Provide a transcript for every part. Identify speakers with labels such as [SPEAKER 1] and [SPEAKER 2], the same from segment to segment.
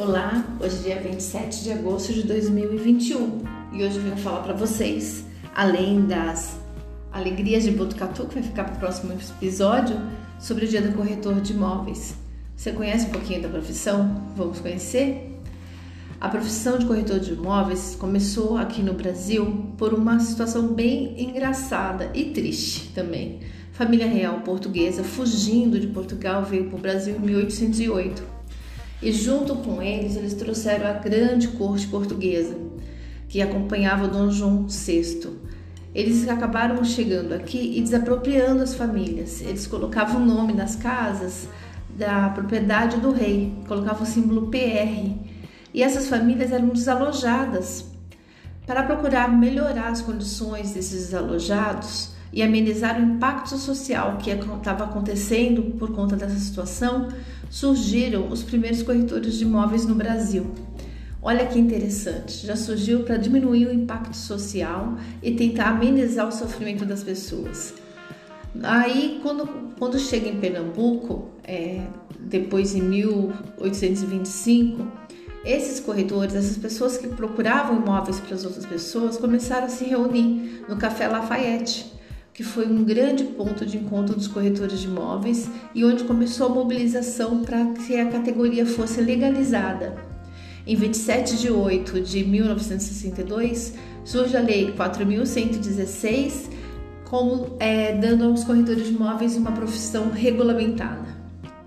[SPEAKER 1] Hoje é dia 27 de agosto de 2021 e hoje eu venho falar para vocês, além das alegrias de Botucatu, que vai ficar para o próximo episódio, sobre o dia do corretor de imóveis. Você conhece um pouquinho da profissão? Vamos conhecer? A profissão de corretor de imóveis começou aqui no Brasil por uma situação bem engraçada e triste também. Família real portuguesa fugindo de Portugal veio para o Brasil em 1808 e junto com eles eles trouxeram a grande corte portuguesa que acompanhava Dom João VI. Eles acabaram chegando aqui e desapropriando as famílias. Eles colocavam o nome nas casas da propriedade do rei, colocavam o símbolo PR. E essas famílias eram desalojadas. Para procurar melhorar as condições desses desalojados, e amenizar o impacto social que estava acontecendo por conta dessa situação, surgiram os primeiros corretores de imóveis no Brasil. Olha que interessante, já surgiu para diminuir o impacto social e tentar amenizar o sofrimento das pessoas. Aí, quando, quando chega em Pernambuco, é, depois em 1825, esses corretores, essas pessoas que procuravam imóveis para as outras pessoas, começaram a se reunir no Café Lafayette que foi um grande ponto de encontro dos corretores de imóveis e onde começou a mobilização para que a categoria fosse legalizada. Em 27 de 8 de 1962, surge a Lei 4.116, como é, dando aos corretores de imóveis uma profissão regulamentada.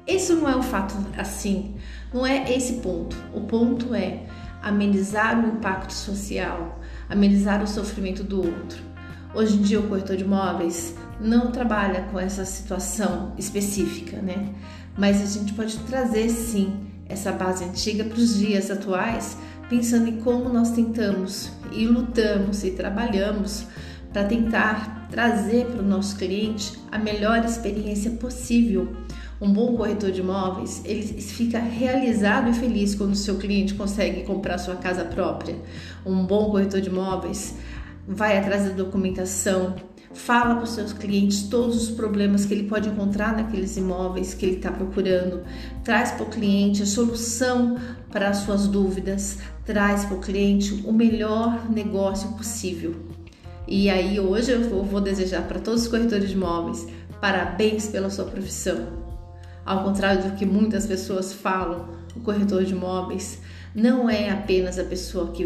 [SPEAKER 1] Isso não é um fato assim, não é esse ponto. O ponto é amenizar o impacto social, amenizar o sofrimento do outro. Hoje em dia o corretor de imóveis não trabalha com essa situação específica, né? Mas a gente pode trazer sim essa base antiga para os dias atuais, pensando em como nós tentamos e lutamos e trabalhamos para tentar trazer para o nosso cliente a melhor experiência possível. Um bom corretor de imóveis, ele fica realizado e feliz quando o seu cliente consegue comprar sua casa própria. Um bom corretor de imóveis vai atrás da documentação, fala para os seus clientes todos os problemas que ele pode encontrar naqueles imóveis que ele está procurando, traz para o cliente a solução para as suas dúvidas, traz para o cliente o melhor negócio possível. E aí hoje eu vou desejar para todos os corretores de imóveis parabéns pela sua profissão. Ao contrário do que muitas pessoas falam, o corretor de imóveis não é apenas a pessoa que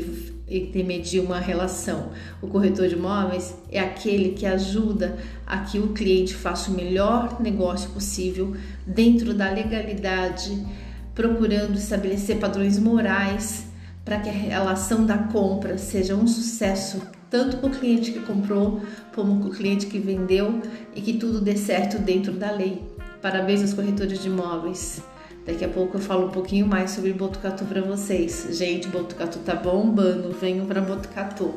[SPEAKER 1] intermedia uma relação. O corretor de imóveis é aquele que ajuda a que o cliente faça o melhor negócio possível dentro da legalidade, procurando estabelecer padrões morais para que a relação da compra seja um sucesso tanto para o cliente que comprou como para o cliente que vendeu e que tudo dê certo dentro da lei. Parabéns aos corretores de imóveis. Daqui a pouco eu falo um pouquinho mais sobre Botucatu para vocês. Gente, Botucatu tá bombando, venham para Botucatu.